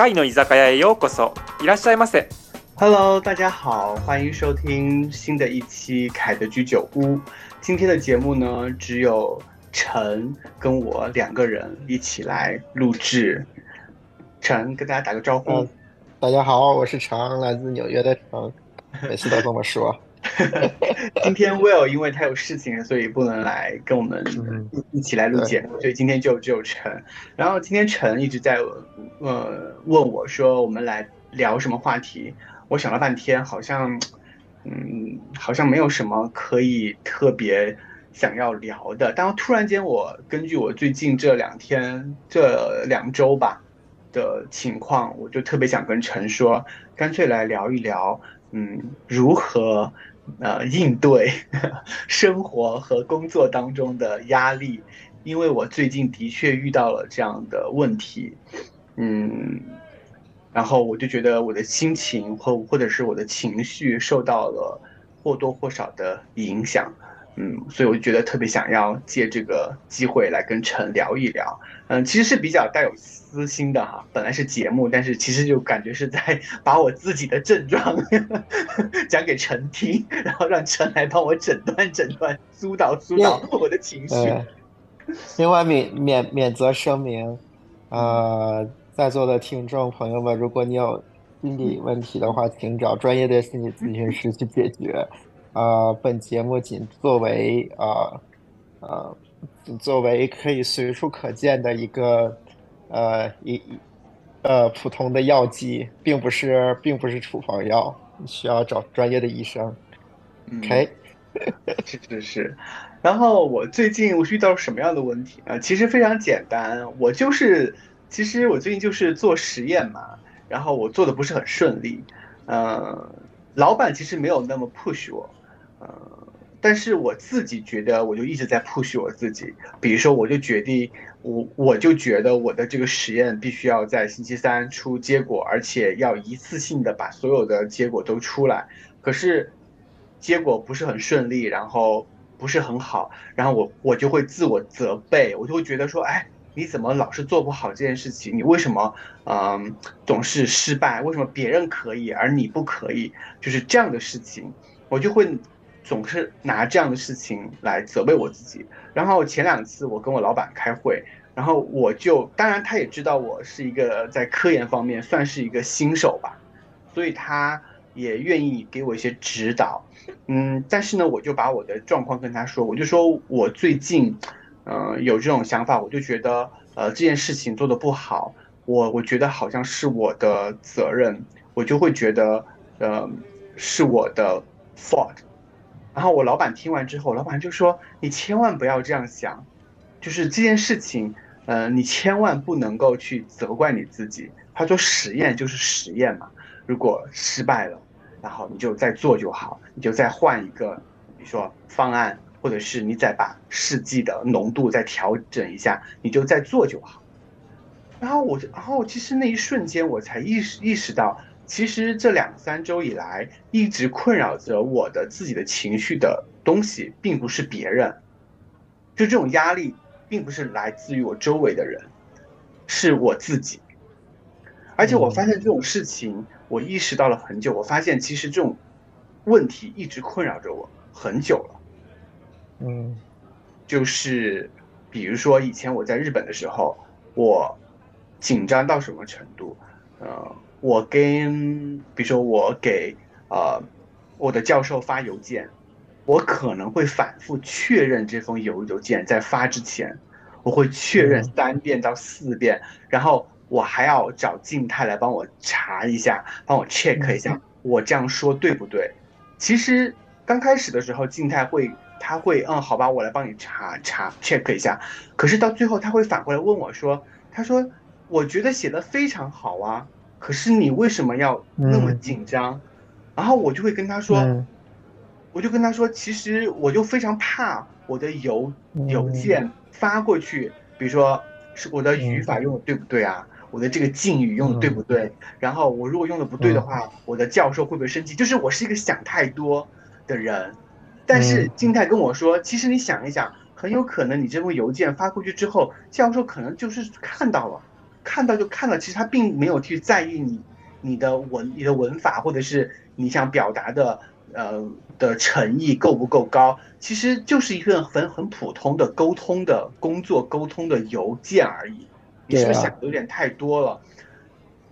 貝の居酒屋へようこそ。いらっしゃいませ。 Hello，大家好，欢迎收听新的一期凯的居酒屋。今天的节目呢，只有陈跟我两个人一起来录制。陈跟大家打个招呼。嗯大家好，我是程，来自纽约的程，每次都这么说。 今天 Will 因为他有事情，所以不能来跟我们一起来录节目，所以今天就只有陈。然后今天陈一直在呃问我说，我们来聊什么话题？我想了半天，好像嗯好像没有什么可以特别想要聊的。但突然间，我根据我最近这两天这两周吧的情况，我就特别想跟陈说，干脆来聊一聊，嗯，如何。呃，应对 生活和工作当中的压力，因为我最近的确遇到了这样的问题，嗯，然后我就觉得我的心情或或者是我的情绪受到了或多或少的影响，嗯，所以我就觉得特别想要借这个机会来跟陈聊一聊，嗯，其实是比较带有私心的哈，本来是节目，但是其实就感觉是在把我自己的症状 讲给陈听，然后让陈来帮我诊断诊断，疏导疏导我的情绪。另外免免免责声明，呃，在座的听众朋友们，如果你有心理问题的话，请找专业的心理咨询师去解决。呃，本节目仅作为呃呃作为可以随处可见的一个呃一一呃普通的药剂，并不是并不是处方药，需要找专业的医生。嗯 OK，是是是，然后我最近我是遇到什么样的问题啊？其实非常简单，我就是其实我最近就是做实验嘛，然后我做的不是很顺利，呃，老板其实没有那么 push 我，呃，但是我自己觉得我就一直在 push 我自己，比如说我就决定我我就觉得我的这个实验必须要在星期三出结果，而且要一次性的把所有的结果都出来，可是。结果不是很顺利，然后不是很好，然后我我就会自我责备，我就会觉得说，哎，你怎么老是做不好这件事情？你为什么嗯总是失败？为什么别人可以而你不可以？就是这样的事情，我就会总是拿这样的事情来责备我自己。然后前两次我跟我老板开会，然后我就当然他也知道我是一个在科研方面算是一个新手吧，所以他也愿意给我一些指导。嗯，但是呢，我就把我的状况跟他说，我就说我最近，呃，有这种想法，我就觉得，呃，这件事情做得不好，我我觉得好像是我的责任，我就会觉得，呃，是我的 fault。然后我老板听完之后，老板就说，你千万不要这样想，就是这件事情，呃，你千万不能够去责怪你自己。他说实验就是实验嘛，如果失败了。然后你就再做就好，你就再换一个，比如说方案，或者是你再把试剂的浓度再调整一下，你就再做就好。然后我，然后其实那一瞬间我才意识意识到，其实这两三周以来一直困扰着我的自己的情绪的东西，并不是别人，就这种压力，并不是来自于我周围的人，是我自己。而且我发现这种事情。我意识到了很久，我发现其实这种问题一直困扰着我很久了。嗯，就是比如说以前我在日本的时候，我紧张到什么程度？呃，我跟比如说我给呃我的教授发邮件，我可能会反复确认这封邮邮件在发之前，我会确认三遍到四遍，然后。我还要找静态来帮我查一下，帮我 check 一下，我这样说对不对？其实刚开始的时候，静态会，他会，嗯，好吧，我来帮你查查 check 一下。可是到最后，他会反过来问我说：“他说，我觉得写的非常好啊，可是你为什么要那么紧张？”嗯、然后我就会跟他说，嗯、我就跟他说，其实我就非常怕我的邮邮件发过去，比如说是我的语法用的对不对啊？我的这个敬语用的对不对？嗯、然后我如果用的不对的话，嗯、我的教授会不会生气？就是我是一个想太多的人，但是金泰跟我说，其实你想一想，很有可能你这封邮件发过去之后，教授可能就是看到了，看到就看了，其实他并没有去在意你你的文你的文法或者是你想表达的呃的诚意够不够高，其实就是一份很很普通的沟通的工作沟通的邮件而已。你是不是想的有点太多了？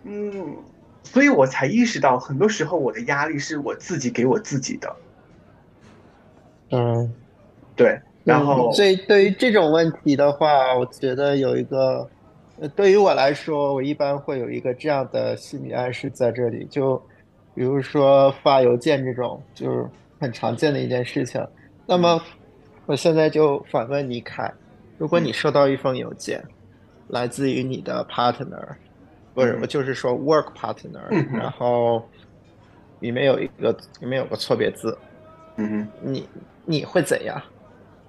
嗯，所以我才意识到，很多时候我的压力是我自己给我自己的。嗯，对。然后，所以对于这种问题的话，我觉得有一个，对于我来说，我一般会有一个这样的心理暗示在这里，就比如说发邮件这种，就是很常见的一件事情。那么，我现在就反问你凯，如果你收到一封邮件，来自于你的 partner，不是，我就是说 work partner，然后里面有一个里面有个错别字，嗯你你会怎样？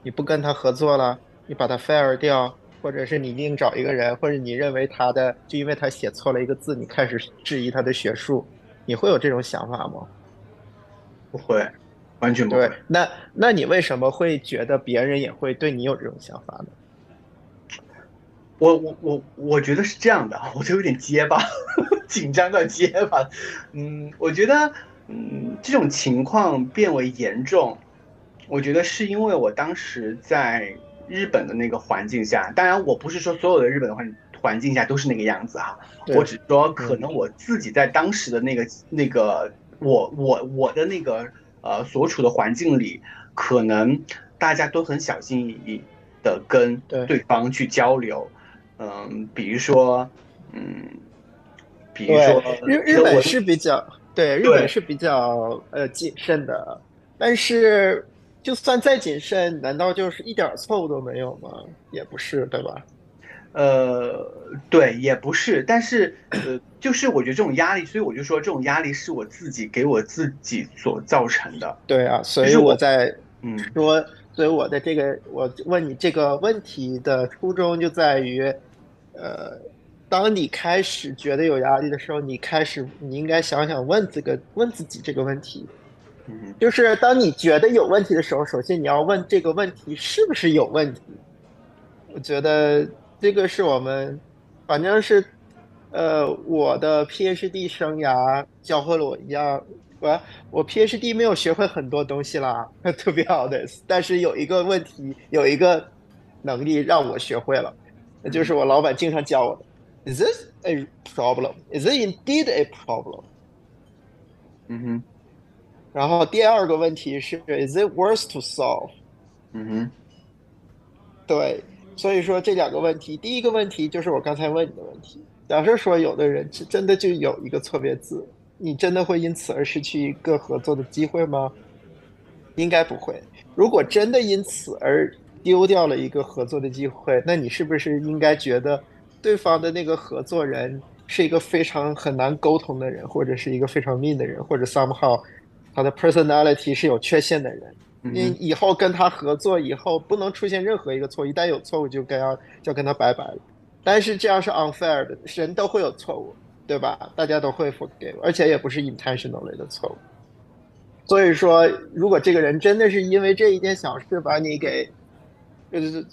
你不跟他合作了，你把他 fire 掉，或者是你另找一个人，或者你认为他的就因为他写错了一个字，你开始质疑他的学术，你会有这种想法吗？不会，完全不会。那那你为什么会觉得别人也会对你有这种想法呢？我我我我觉得是这样的，我就有点结巴，紧张到结巴。嗯，我觉得嗯这种情况变为严重。我觉得是因为我当时在日本的那个环境下，当然我不是说所有的日本的环环境下都是那个样子哈，我只说可能我自己在当时的那个那个我我我的那个呃所处的环境里，可能大家都很小心翼翼的跟对方去交流，嗯，比如说嗯，比如说日日本是比较对日本是比较呃谨慎的，但是。就算再谨慎，难道就是一点错误都没有吗？也不是，对吧？呃，对，也不是。但是，呃，就是我觉得这种压力，所以我就说这种压力是我自己给我自己所造成的。对啊，所以我在嗯说，所以我的这个我问你这个问题的初衷就在于，呃，当你开始觉得有压力的时候，你开始你应该想想问这个问自己这个问题。就是当你觉得有问题的时候，首先你要问这个问题是不是有问题。我觉得这个是我们，反正是，呃，我的 PhD 生涯教会了我一样，我我 PhD 没有学会很多东西啦，to be honest，但是有一个问题，有一个能力让我学会了，那就是我老板经常教我的：Is this a problem? Is it indeed a problem? 嗯哼。然后第二个问题是，Is it worth to solve？嗯哼，对，所以说这两个问题，第一个问题就是我刚才问你的问题。假设说有的人是真的就有一个错别字，你真的会因此而失去一个合作的机会吗？应该不会。如果真的因此而丢掉了一个合作的机会，那你是不是应该觉得对方的那个合作人是一个非常很难沟通的人，或者是一个非常 mean 的人，或者 somehow？他的 personality 是有缺陷的人，你以后跟他合作以后不能出现任何一个错误，一旦有错误就跟要就跟他拜拜了。但是这样是 unfair 的，人都会有错误，对吧？大家都会 forgive，而且也不是 intentionally 的错误。所以说，如果这个人真的是因为这一件小事把你给，就是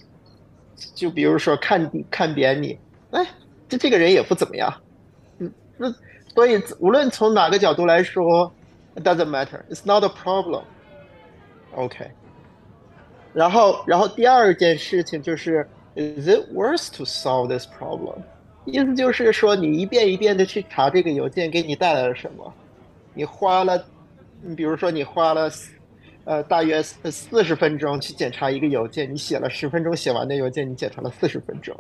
就比如说看看扁你，哎，这这个人也不怎么样，嗯，那所以无论从哪个角度来说。Doesn't matter. It's not a problem. OK. 然后，然后第二件事情就是，Is it worth to solve this problem？意思就是说，你一遍一遍的去查这个邮件，给你带来了什么？你花了，你比如说你花了，呃，大约四十分钟去检查一个邮件，你写了十分钟写完的邮件，你检查了四十分钟。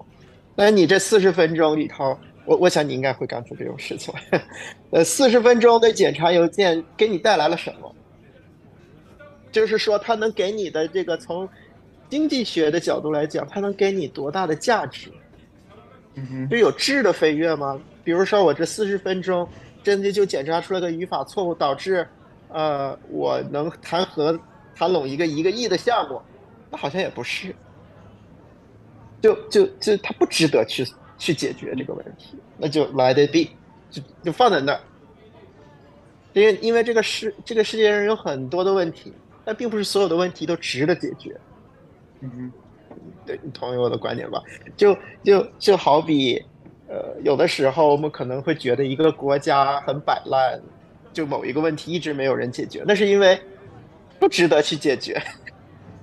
那你这四十分钟里头。我我想你应该会干出这种事情。呃，四十分钟的检查邮件给你带来了什么？就是说，它能给你的这个从经济学的角度来讲，它能给你多大的价值？就有质的飞跃吗？比如说，我这四十分钟真的就检查出来个语法错误，导致呃，我能谈和谈拢一个一个亿的项目？那好像也不是。就就就，它不值得去。去解决这个问题，那就 let it be，就就放在那儿。因为因为这个世这个世界上有很多的问题，但并不是所有的问题都值得解决。嗯哼，对你同意我的观点吧？就就就好比，呃，有的时候我们可能会觉得一个国家很摆烂，就某一个问题一直没有人解决，那是因为不值得去解决。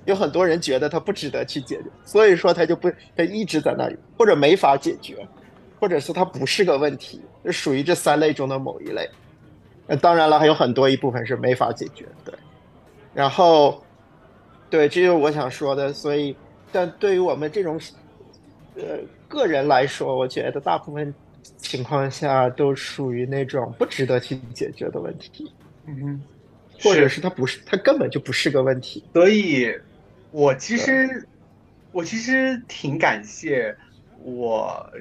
有很多人觉得它不值得去解决，所以说它就不它一直在那里，或者没法解决，或者是它不是个问题，属于这三类中的某一类。那当然了，还有很多一部分是没法解决，对。然后，对，这就是我想说的。所以，但对于我们这种呃个人来说，我觉得大部分情况下都属于那种不值得去解决的问题。嗯哼，或者是它不是，它根本就不是个问题。所以，我其实我其实挺感谢我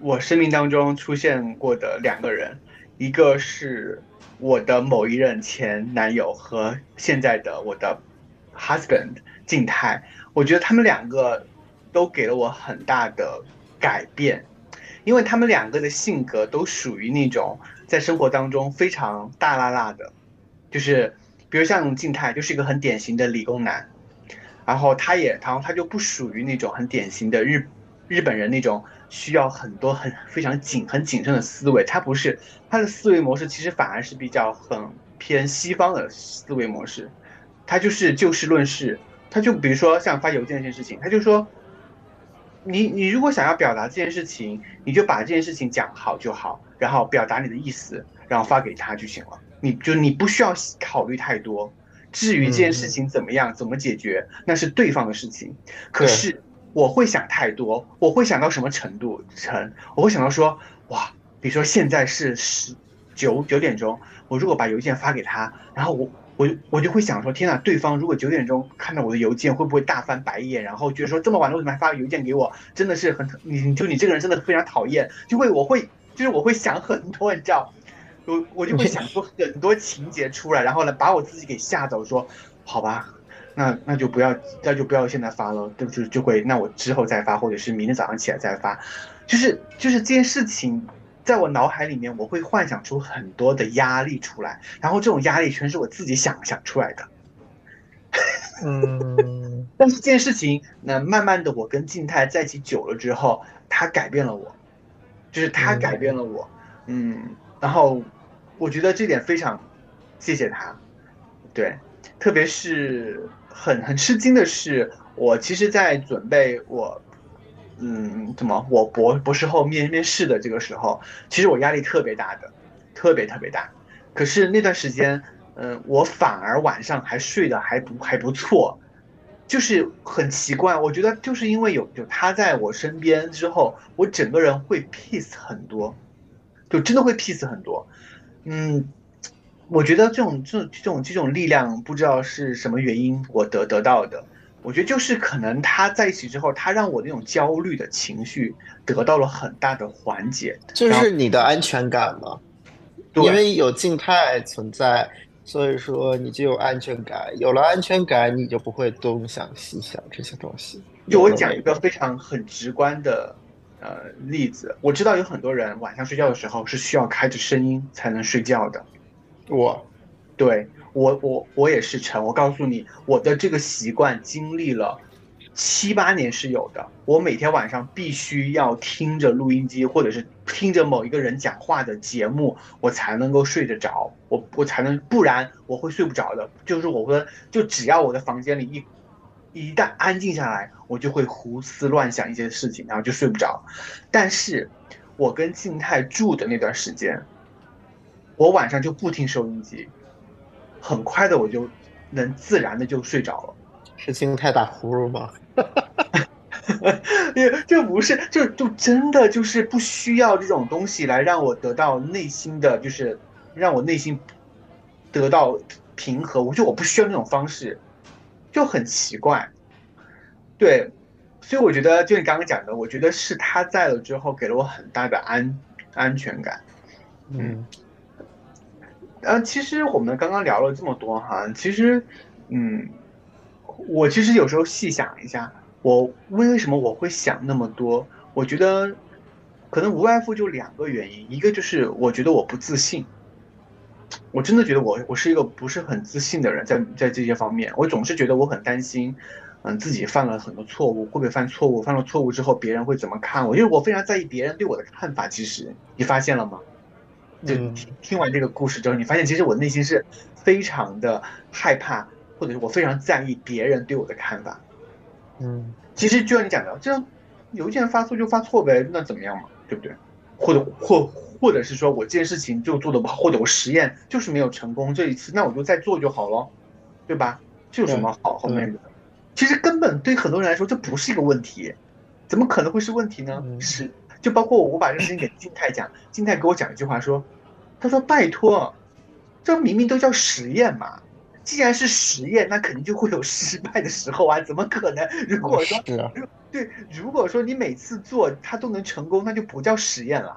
我生命当中出现过的两个人，一个是。我的某一任前男友和现在的我的 husband 静态，我觉得他们两个都给了我很大的改变，因为他们两个的性格都属于那种在生活当中非常大辣辣的，就是比如像静态就是一个很典型的理工男，然后他也，然后他就不属于那种很典型的日日本人那种。需要很多很非常谨很谨慎的思维，他不是他的思维模式，其实反而是比较很偏西方的思维模式，他就是就事论事，他就比如说像发邮件这件事情，他就说，你你如果想要表达这件事情，你就把这件事情讲好就好，然后表达你的意思，然后发给他就行了，你就你不需要考虑太多，至于这件事情怎么样怎么解决，那是对方的事情，可是。我会想太多，我会想到什么程度？成，我会想到说，哇，比如说现在是十九九点钟，我如果把邮件发给他，然后我我我就会想说，天呐，对方如果九点钟看到我的邮件，会不会大翻白眼？然后觉得说这么晚了为什么还发个邮件给我？真的是很你就你这个人真的非常讨厌，就会我会就是我会想很多，你知道，我我就会想出很多情节出来，然后呢把我自己给吓走，说好吧。那那就不要，那就不要现在发了，就就就会，那我之后再发，或者是明天早上起来再发，就是就是这件事情，在我脑海里面，我会幻想出很多的压力出来，然后这种压力全是我自己想想出来的。嗯，但是这件事情，那慢慢的，我跟静态在一起久了之后，他改变了我，就是他改变了我，嗯，然后我觉得这点非常谢谢他，对，特别是。很很吃惊的是，我其实，在准备我，嗯，怎么我博博士后面面试的这个时候，其实我压力特别大的，特别特别大。可是那段时间，嗯，我反而晚上还睡得还不还不错，就是很奇怪。我觉得就是因为有有他在我身边之后，我整个人会 peace 很多，就真的会 peace 很多，嗯。我觉得这种这这种这种力量，不知道是什么原因我得得到的。我觉得就是可能他在一起之后，他让我那种焦虑的情绪得到了很大的缓解。就是你的安全感嘛，因为有静态存在，所以说你就有安全感。有了安全感，你就不会东想西想这些东西。就我讲一个非常很直观的呃例子，我知道有很多人晚上睡觉的时候是需要开着声音才能睡觉的。我，对我我我也是陈。我告诉你，我的这个习惯经历了七八年是有的。我每天晚上必须要听着录音机，或者是听着某一个人讲话的节目，我才能够睡得着。我我才能，不然我会睡不着的。就是我会，就只要我的房间里一一旦安静下来，我就会胡思乱想一些事情，然后就睡不着。但是，我跟静态住的那段时间。我晚上就不听收音机，很快的我就能自然的就睡着了。是静态打呼噜吗？也这不是，就就真的就是不需要这种东西来让我得到内心的就是让我内心得到平和。我觉得我不需要那种方式，就很奇怪。对，所以我觉得就你刚刚讲的，我觉得是他在了之后给了我很大的安安全感。嗯。呃，其实我们刚刚聊了这么多哈，其实，嗯，我其实有时候细想一下，我为什么我会想那么多？我觉得，可能无外乎就两个原因，一个就是我觉得我不自信，我真的觉得我我是一个不是很自信的人，在在这些方面，我总是觉得我很担心，嗯，自己犯了很多错误，会不会犯错误？犯了错误之后，别人会怎么看我？因为我非常在意别人对我的看法。其实你发现了吗？就听听完这个故事之后，你发现其实我内心是非常的害怕，或者是我非常在意别人对我的看法。嗯，其实就像你讲的，这样邮件发错就发错呗，那怎么样嘛？对不对？或者或或者是说我这件事情就做的不好，或者我实验就是没有成功这一次，那我就再做就好了，对吧？这有什么好后面的？其实根本对很多人来说，这不是一个问题，怎么可能会是问题呢？是，就包括我把这个事情给金泰讲，金泰给我讲一句话说，他说拜托，这明明都叫实验嘛，既然是实验，那肯定就会有失败的时候啊，怎么可能？如果说对，如果说你每次做它都能成功，那就不叫实验了，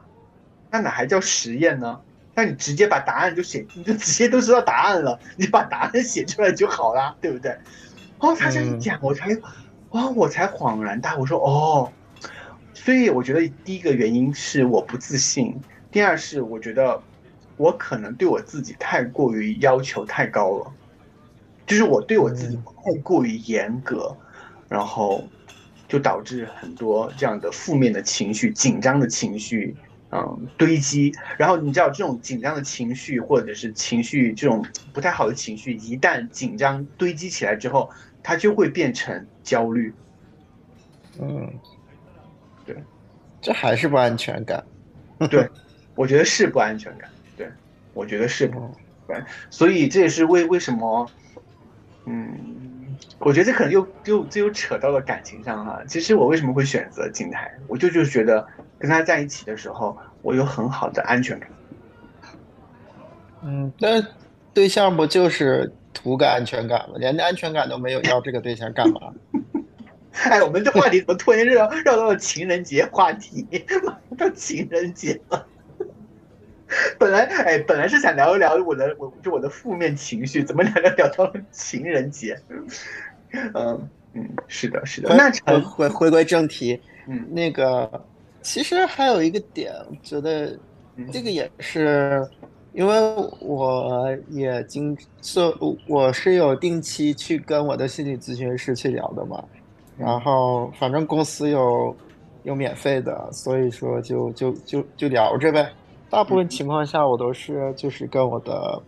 那哪还叫实验呢？那你直接把答案就写，你就直接都知道答案了，你把答案写出来就好了，对不对？哦，他这样一讲，我才，哇，我才恍然大悟，说哦，所以我觉得第一个原因是我不自信，第二是我觉得我可能对我自己太过于要求太高了，就是我对我自己太过于严格，然后就导致很多这样的负面的情绪、紧张的情绪，嗯，堆积。然后你知道，这种紧张的情绪或者是情绪这种不太好的情绪，一旦紧张堆积起来之后。它就会变成焦虑，嗯，对，这还是不安全感，对，我觉得是不安全感，对，我觉得是不，对，所以这也是为为什么，嗯，我觉得这可能又又这又扯到了感情上哈。其实我为什么会选择金台，我就就是觉得跟他在一起的时候，我有很好的安全感。嗯，那对象不就是？图个安全感吗，连安全感都没有，要这个对象干嘛？哎，我们这话题怎么突然绕绕到了情人节话题？到情人节了。本来哎，本来是想聊一聊我的，我就我的负面情绪，怎么聊聊聊到了情人节？嗯嗯，是的，是的。那回回回归正题，嗯，那个其实还有一个点，我觉得这个也是。因为我也经是，我是有定期去跟我的心理咨询师去聊的嘛，然后反正公司有有免费的，所以说就就就就聊着呗。大部分情况下我都是就是跟我的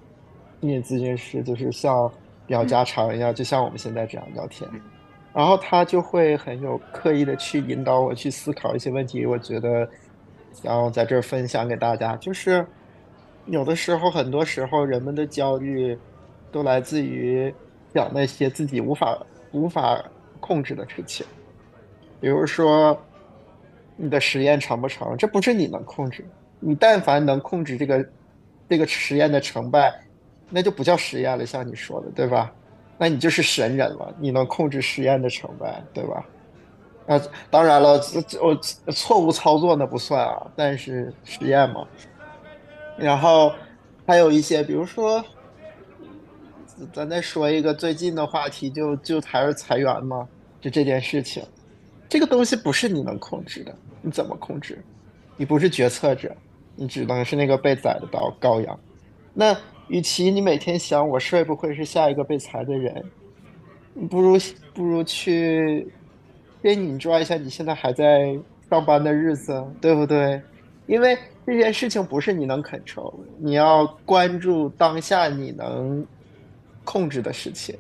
心理咨询师就是像聊家常一样，就像我们现在这样聊天，然后他就会很有刻意的去引导我去思考一些问题，我觉得然后在这儿分享给大家，就是。有的时候，很多时候，人们的焦虑都来自于想那些自己无法无法控制的事情。比如说，你的实验成不成？这不是你能控制。你但凡能控制这个这个实验的成败，那就不叫实验了。像你说的，对吧？那你就是神人了。你能控制实验的成败，对吧？啊，当然了，我错误操作那不算啊，但是实验嘛。然后还有一些，比如说，咱再说一个最近的话题，就就还是裁员嘛，就这件事情，这个东西不是你能控制的，你怎么控制？你不是决策者，你只能是那个被宰的羔羔羊。那与其你每天想我会不会是下一个被裁的人，不如不如去边你抓一下你现在还在上班的日子，对不对？因为这件事情不是你能 control，你要关注当下你能控制的事情。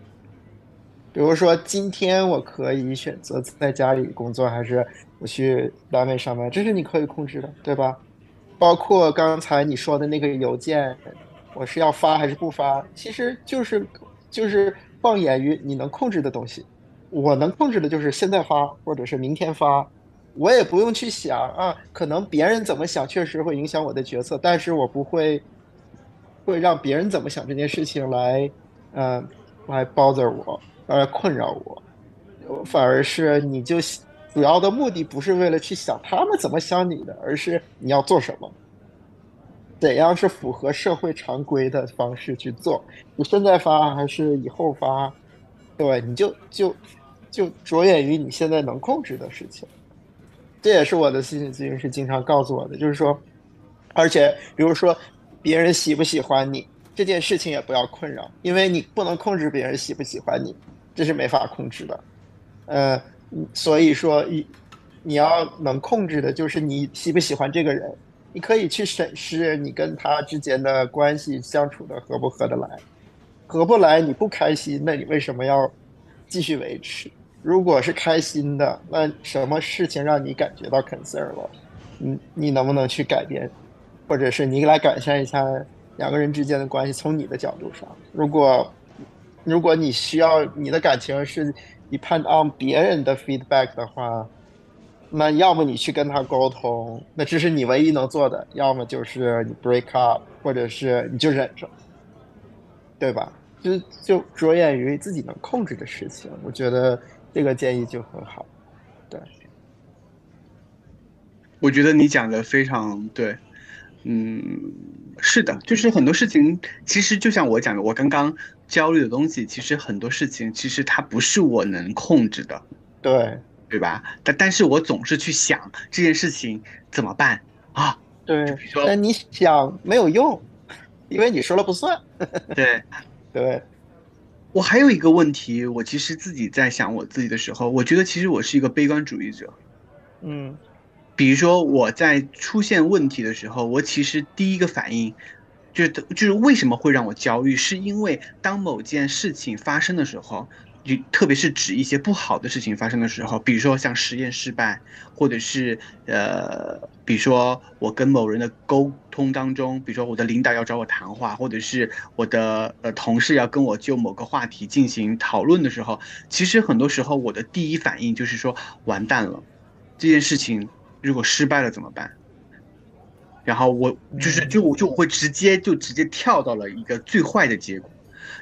比如说，今天我可以选择在家里工作，还是我去单位上班，这是你可以控制的，对吧？包括刚才你说的那个邮件，我是要发还是不发，其实就是就是放眼于你能控制的东西。我能控制的就是现在发，或者是明天发。我也不用去想啊，可能别人怎么想确实会影响我的决策，但是我不会会让别人怎么想这件事情来，嗯，来 bother 我，来困扰我，反而是你就主要的目的不是为了去想他们怎么想你的，而是你要做什么，怎样是符合社会常规的方式去做，你现在发还是以后发，对，你就就就着眼于你现在能控制的事情。这也是我的心理咨询师经常告诉我的，就是说，而且比如说，别人喜不喜欢你这件事情也不要困扰，因为你不能控制别人喜不喜欢你，这是没法控制的。呃，所以说你你要能控制的就是你喜不喜欢这个人，你可以去审视你跟他之间的关系相处的合不合得来，合不来你不开心，那你为什么要继续维持？如果是开心的，那什么事情让你感觉到 concern 了？你你能不能去改变，或者是你来改善一下两个人之间的关系？从你的角度上，如果如果你需要你的感情是 depend on 别人的 feedback 的话，那要么你去跟他沟通，那这是你唯一能做的；要么就是你 break up，或者是你就忍着，对吧？就就着眼于自己能控制的事情，我觉得。这个建议就很好，对，我觉得你讲的非常对，嗯，是的，就是很多事情，其实就像我讲的，我刚刚焦虑的东西，其实很多事情，其实它不是我能控制的，对，对吧？但但是我总是去想这件事情怎么办啊？对，但你想没有用，因为你说了不算，对，对。我还有一个问题，我其实自己在想我自己的时候，我觉得其实我是一个悲观主义者。嗯，比如说我在出现问题的时候，我其实第一个反应，就是就是为什么会让我焦虑，是因为当某件事情发生的时候。就特别是指一些不好的事情发生的时候，比如说像实验失败，或者是呃，比如说我跟某人的沟通当中，比如说我的领导要找我谈话，或者是我的呃同事要跟我就某个话题进行讨论的时候，其实很多时候我的第一反应就是说完蛋了，这件事情如果失败了怎么办？然后我就是就我就会直接就直接跳到了一个最坏的结果。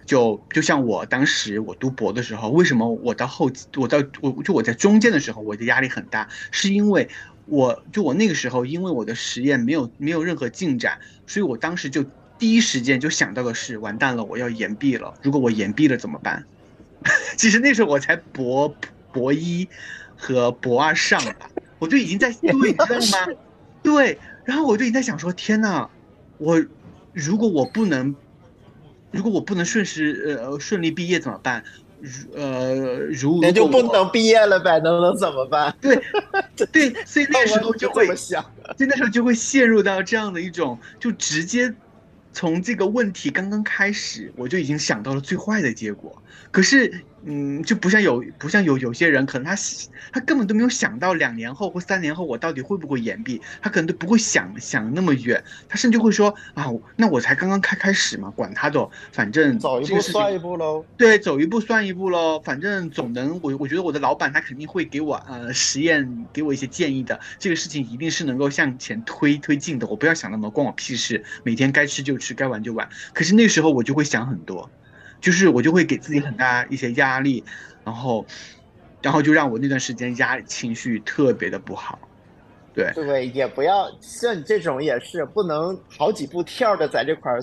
就就像我当时我读博的时候，为什么我到后我到我就我在中间的时候，我的压力很大，是因为我就我那个时候，因为我的实验没有没有任何进展，所以我当时就第一时间就想到的是完蛋了，我要延毕了。如果我延毕了怎么办？其实那时候我才博博一和博二上吧，我就已经在对，你知道吗？对，然后我就已经在想说，天呐，我如果我不能。如果我不能顺时呃顺利毕业怎么办？如呃如那就不能毕业了呗，能能怎么办？对 对，所以那时候就会想，所以那时候就会陷入到这样的一种，就直接从这个问题刚刚开始，我就已经想到了最坏的结果。可是。嗯，就不像有不像有有些人，可能他他根本都没有想到两年后或三年后我到底会不会延毕，他可能都不会想想那么远，他甚至会说啊，那我才刚刚开开始嘛，管他的，反正走一步算一步喽。对，走一步算一步喽，反正总能我我觉得我的老板他肯定会给我呃实验给我一些建议的，这个事情一定是能够向前推推进的，我不要想那么多关我屁事，每天该吃就吃，该玩就玩。可是那时候我就会想很多。就是我就会给自己很大一些压力，然后，然后就让我那段时间压情绪特别的不好，对对，也不要像你这种也是不能好几步跳着在这块儿，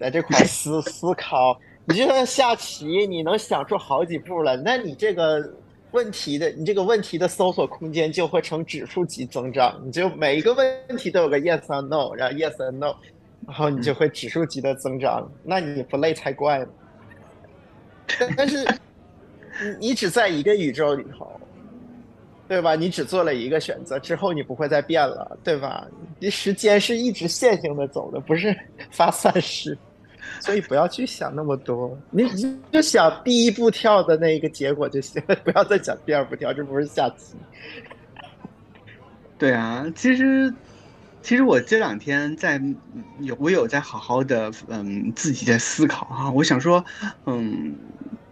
在这块儿思思考。你就算下棋，你能想出好几步了，那你这个问题的你这个问题的搜索空间就会呈指数级增长，你就每一个问题都有个 yes or no，然后 yes or no，然后你就会指数级的增长，那你不累才怪呢。但是，你你只在一个宇宙里头，对吧？你只做了一个选择，之后你不会再变了，对吧？你时间是一直线性的走的，不是发散式，所以不要去想那么多，你就想第一步跳的那个结果就行了，不要再想第二步跳，这不是下棋。对啊，其实。其实我这两天在有我有在好好的嗯自己在思考哈，我想说嗯，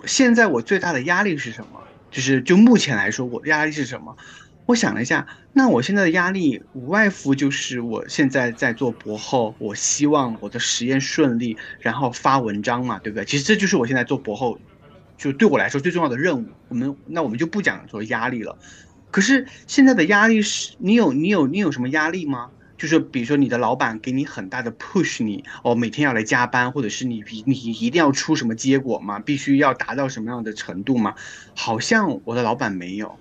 现在我最大的压力是什么？就是就目前来说，我的压力是什么？我想了一下，那我现在的压力无外乎就是我现在在做博后，我希望我的实验顺利，然后发文章嘛，对不对？其实这就是我现在做博后，就对我来说最重要的任务。我们那我们就不讲说压力了。可是现在的压力是你有你有你有什么压力吗？就是比如说你的老板给你很大的 push，你哦每天要来加班，或者是你你一定要出什么结果吗？必须要达到什么样的程度吗？好像我的老板没有，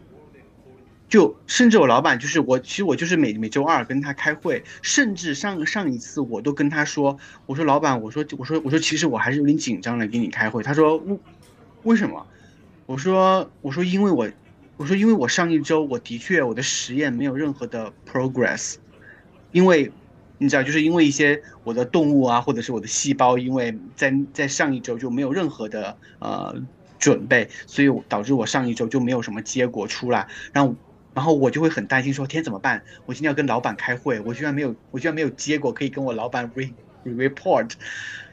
就甚至我老板就是我，其实我就是每每周二跟他开会，甚至上上一次我都跟他说，我说老板，我说我说我说其实我还是有点紧张来给你开会。他说为为什么？我说我说因为我我说因为我上一周我的确我的实验没有任何的 progress，因为你知道就是因为一些我的动物啊或者是我的细胞，因为在在上一周就没有任何的呃准备，所以导致我上一周就没有什么结果出来，然后然后我就会很担心说天怎么办？我今天要跟老板开会，我居然没有我居然没有结果可以跟我老板 re report，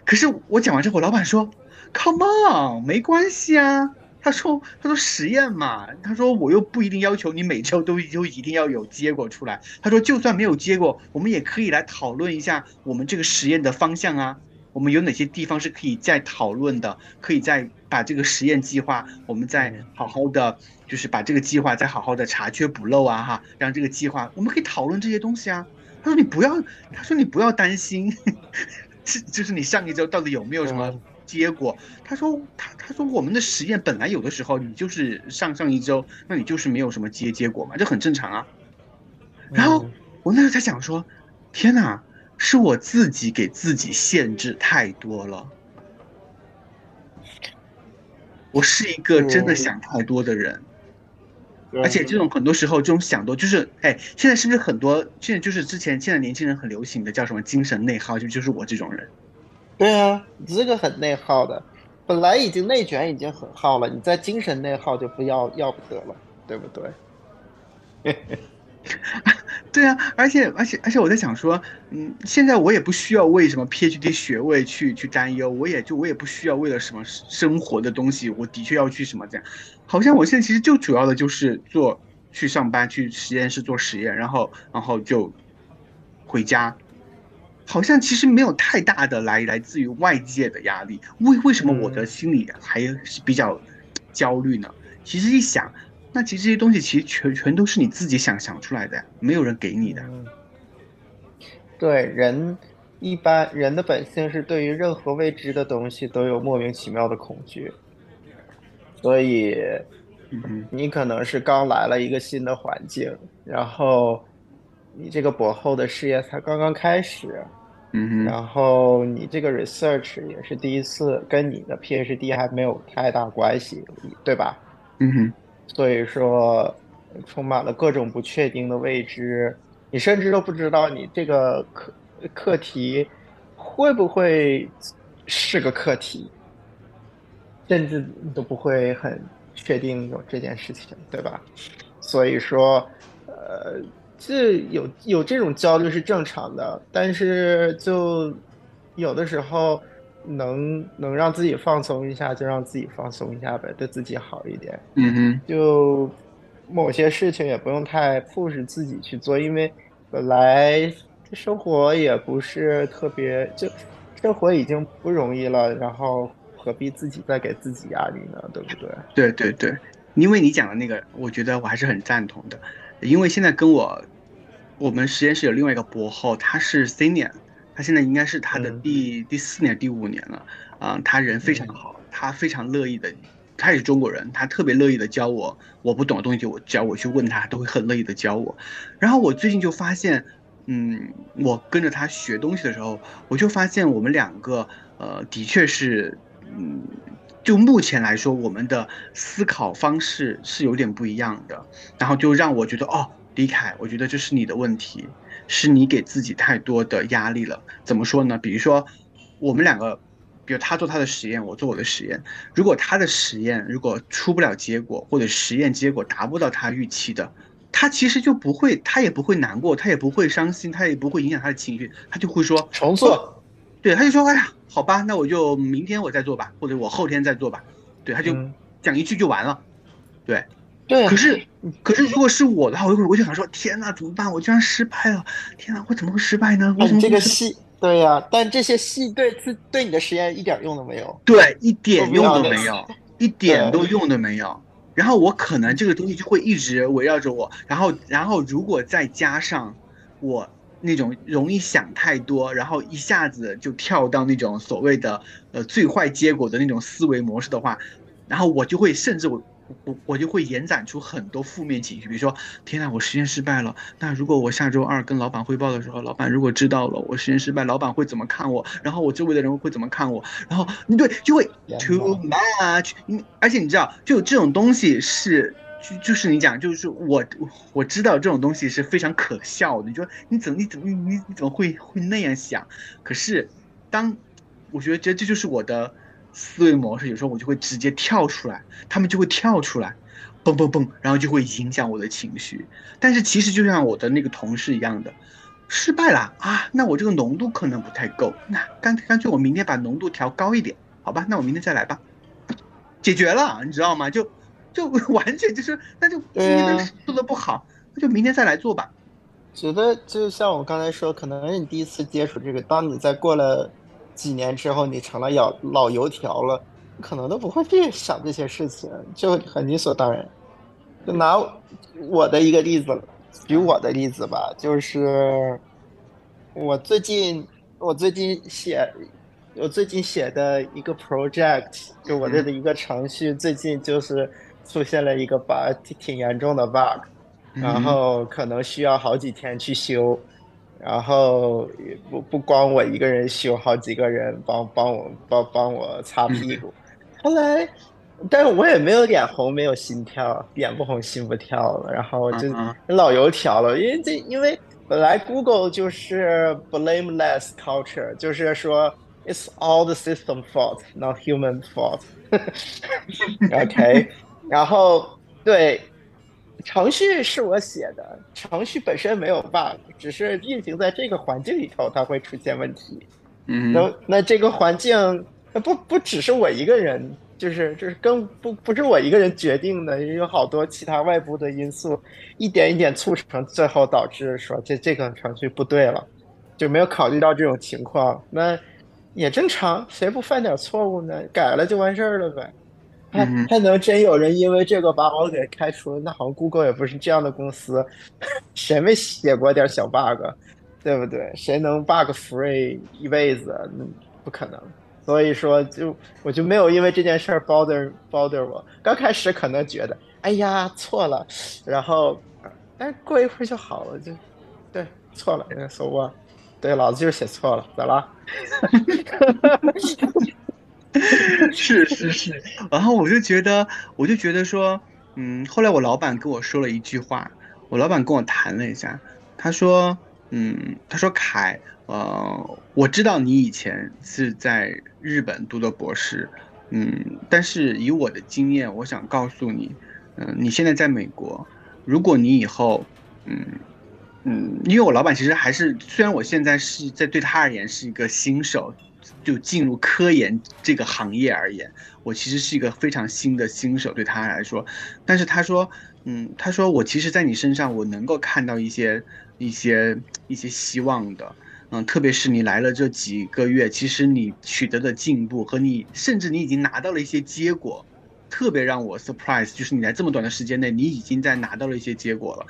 可是我讲完之后，老板说 come on 没关系啊。他说：“他说实验嘛，他说我又不一定要求你每周都就一定要有结果出来。他说就算没有结果，我们也可以来讨论一下我们这个实验的方向啊，我们有哪些地方是可以再讨论的，可以再把这个实验计划，我们再好好的就是把这个计划再好好的查缺补漏啊哈，让这个计划我们可以讨论这些东西啊。他说你不要，他说你不要担心，是就是你上一周到底有没有什么。”结果，他说他他说我们的实验本来有的时候你就是上上一周，那你就是没有什么结结果嘛，这很正常啊。然后我那时候在想说，天哪，是我自己给自己限制太多了。我是一个真的想太多的人，而且这种很多时候这种想多就是，哎，现在是不是很多现在就是之前现在年轻人很流行的叫什么精神内耗，就就是我这种人。对啊，这个很内耗的，本来已经内卷已经很耗了，你在精神内耗就不要要不得了，对不对？对啊，而且而且而且我在想说，嗯，现在我也不需要为什么 PhD 学位去去担忧，我也就我也不需要为了什么生活的东西，我的确要去什么这样，好像我现在其实就主要的就是做去上班去实验室做实验，然后然后就回家。好像其实没有太大的来来自于外界的压力，为为什么我的心里还是比较焦虑呢？其实一想，那其实这些东西其实全全都是你自己想想出来的，没有人给你的。对，人一般人的本性是对于任何未知的东西都有莫名其妙的恐惧，所以你可能是刚来了一个新的环境，然后你这个博后的事业才刚刚开始。嗯，然后你这个 research 也是第一次，跟你的 PhD 还没有太大关系，对吧？嗯哼，所以说充满了各种不确定的未知，你甚至都不知道你这个课课题会不会是个课题，甚至都不会很确定有这件事情，对吧？所以说，呃。这有有这种焦虑是正常的，但是就有的时候能能让自己放松一下，就让自己放松一下呗，对自己好一点。嗯哼，就某些事情也不用太 push 自己去做，因为本来生活也不是特别，就生活已经不容易了，然后何必自己再给自己压力呢？对不对？对对对，因为你讲的那个，我觉得我还是很赞同的。因为现在跟我，我们实验室有另外一个博后，他是 senior，他现在应该是他的第第四年、第五年了，啊，他人非常好，他非常乐意的，他也是中国人，他特别乐意的教我，我不懂的东西就我教我去问他，都会很乐意的教我。然后我最近就发现，嗯，我跟着他学东西的时候，我就发现我们两个，呃，的确是，嗯。就目前来说，我们的思考方式是有点不一样的，然后就让我觉得，哦，李凯，我觉得这是你的问题，是你给自己太多的压力了。怎么说呢？比如说，我们两个，比如他做他的实验，我做我的实验，如果他的实验如果出不了结果，或者实验结果达不到他预期的，他其实就不会，他也不会难过，他也不会伤心，他也不会影响他的情绪，他就会说重做。对，他就说，哎呀。好吧，那我就明天我再做吧，或者我后天再做吧。对，他就讲一句就完了。对，对。可是，可是如果是我的话，我会我就想说，天哪，怎么办？我居然失败了！天哪，我怎么会失败呢？为什么这个戏？对呀，但这些戏对对对你的实验一点用都没有。对，一点用都没有，一点都用都没有。然后我可能这个东西就会一直围绕着我。然后，然后如果再加上我。那种容易想太多，然后一下子就跳到那种所谓的呃最坏结果的那种思维模式的话，然后我就会甚至我我我就会延展出很多负面情绪，比如说天呐，我实验失败了，那如果我下周二跟老板汇报的时候，老板如果知道了我实验失败，老板会怎么看我？然后我周围的人会怎么看我？然后对，就会 too much，而且你知道，就这种东西是就就是你讲，就是我我知道这种东西是非常可笑的。你说你怎么你怎么你你怎么会会那样想？可是当我觉得这这就是我的思维模式，有时候我就会直接跳出来，他们就会跳出来，嘣嘣嘣，然后就会影响我的情绪。但是其实就像我的那个同事一样的，失败了啊，那我这个浓度可能不太够，那干干脆我明天把浓度调高一点，好吧？那我明天再来吧，解决了，你知道吗？就。就 完全就是，那就今天做的不好，那就明天再来做吧。觉得就像我刚才说，可能你第一次接触这个，当你在过了几年之后，你成了老老油条了，可能都不会去想这些事情，就很理所当然。就拿我的一个例子，举我的例子吧，就是我最近我最近写我最近写的一个 project，就我这的一个程序，最近就是。出现了一个 bug，挺严重的 bug，然后可能需要好几天去修，然后不不光我一个人修，好几个人帮帮我帮帮我擦屁股。后来，但是我也没有脸红，没有心跳，脸不红心不跳了，然后就老油条了。因为这因为本来 Google 就是 blameless culture，就是说 it's all the system fault，not human fault。OK。然后，对，程序是我写的，程序本身没有 bug，只是运行在这个环境里头，它会出现问题。嗯，那那这个环境，那不不只是我一个人，就是就是更不不是我一个人决定的，有好多其他外部的因素，一点一点促成，最后导致说这这个程序不对了，就没有考虑到这种情况，那也正常，谁不犯点错误呢？改了就完事儿了呗。还还能真有人因为这个把我给开除了？那好像 Google 也不是这样的公司，谁没写过点小 bug，对不对？谁能 bug free 一辈子？不可能。所以说，就我就没有因为这件事儿 bother bother 我。刚开始可能觉得，哎呀错了，然后，但过一会儿就好了，就对错了，说我，对，老子就是写错了，咋了？是是是，然后我就觉得，我就觉得说，嗯，后来我老板跟我说了一句话，我老板跟我谈了一下，他说，嗯，他说凯，呃，我知道你以前是在日本读的博士，嗯，但是以我的经验，我想告诉你，嗯，你现在在美国，如果你以后，嗯嗯，因为我老板其实还是，虽然我现在是在对他而言是一个新手。就进入科研这个行业而言，我其实是一个非常新的新手，对他来说。但是他说，嗯，他说我其实，在你身上，我能够看到一些、一些、一些希望的。嗯，特别是你来了这几个月，其实你取得的进步和你，甚至你已经拿到了一些结果。特别让我 surprise，就是你在这么短的时间内，你已经在拿到了一些结果了，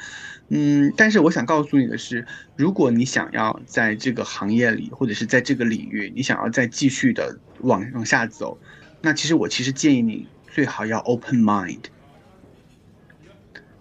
嗯，但是我想告诉你的是，如果你想要在这个行业里，或者是在这个领域，你想要再继续的往往下走，那其实我其实建议你最好要 open mind。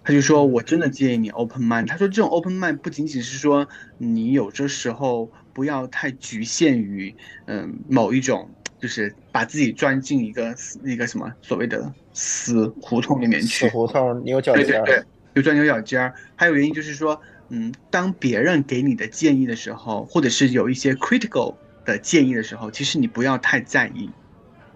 他就说，我真的建议你 open mind。他说，这种 open mind 不仅仅是说你有的时候不要太局限于嗯某一种。就是把自己钻进一个那个什么所谓的死胡同里面去，死胡同牛角尖，对对对，就钻牛角尖儿。还有原因就是说，嗯，当别人给你的建议的时候，或者是有一些 critical 的建议的时候，其实你不要太在意，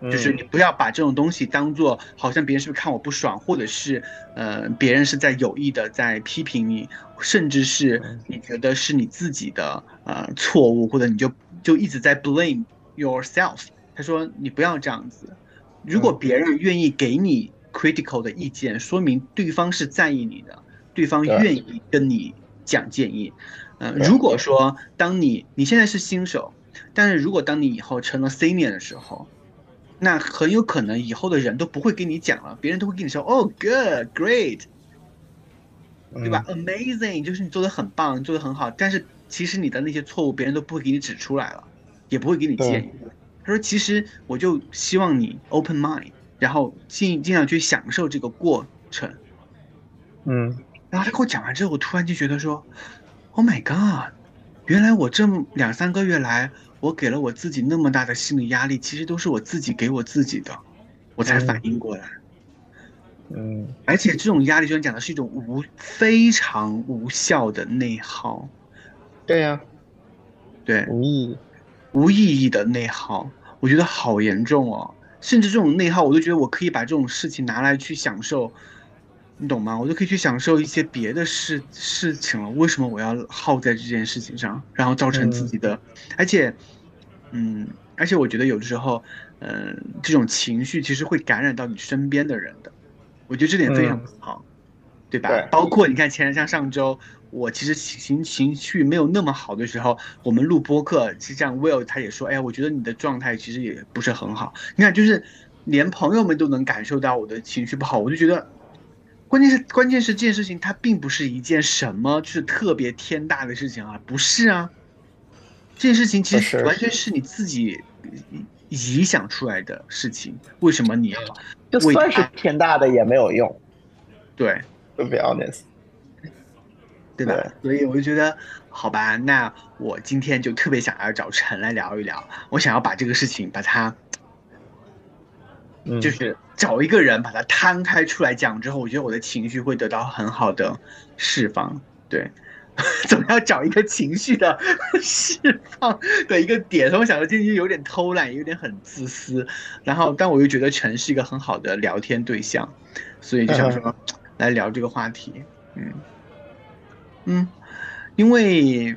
就是你不要把这种东西当做好像别人是不是看我不爽，或者是呃别人是在有意的在批评你，甚至是你觉得是你自己的呃错误，或者你就就一直在 blame yourself。他说：“你不要这样子。如果别人愿意给你 critical 的意见，说明对方是在意你的，对方愿意跟你讲建议。嗯，如果说当你你现在是新手，但是如果当你以后成了 senior 的时候，那很有可能以后的人都不会跟你讲了，别人都会跟你说：哦，good, great，对吧？Amazing，就是你做的很棒，你做的很好。但是其实你的那些错误，别人都不会给你指出来了，也不会给你建议。”他说：“其实我就希望你 open mind，然后尽尽量去享受这个过程。”嗯，然后他跟我讲完之后，我突然就觉得说：“Oh my god，原来我这两三个月来，我给了我自己那么大的心理压力，其实都是我自己给我自己的。”我才反应过来。嗯，而且这种压力，就像讲的是一种无非常无效的内耗，对呀、对，无意义。无意义的内耗，我觉得好严重哦。甚至这种内耗，我都觉得我可以把这种事情拿来去享受，你懂吗？我就可以去享受一些别的事事情了。为什么我要耗在这件事情上，然后造成自己的，而且，嗯，而且我觉得有的时候，嗯、这种情绪其实会感染到你身边的人的，我觉得这点非常不好，对吧？对包括你看前像上周。我其实情情绪没有那么好的时候，我们录播客，其实像 Will 他也说，哎呀，我觉得你的状态其实也不是很好。你看，就是连朋友们都能感受到我的情绪不好，我就觉得，关键是关键是这件事情它并不是一件什么就是特别天大的事情啊，不是啊，这件事情其实完全是你自己臆想出来的事情，为什么你要就算是天大的也没有用对？，to be honest。对吧？所以我就觉得，好吧，那我今天就特别想要找陈来聊一聊，我想要把这个事情把它，嗯，就是找一个人把它摊开出来讲之后，我觉得我的情绪会得到很好的释放。对，总要找一个情绪的释放 的一个点。所以我想说，今天有点偷懒，有点很自私。然后，但我又觉得陈是一个很好的聊天对象，所以就想说来聊这个话题。嗯。嗯，因为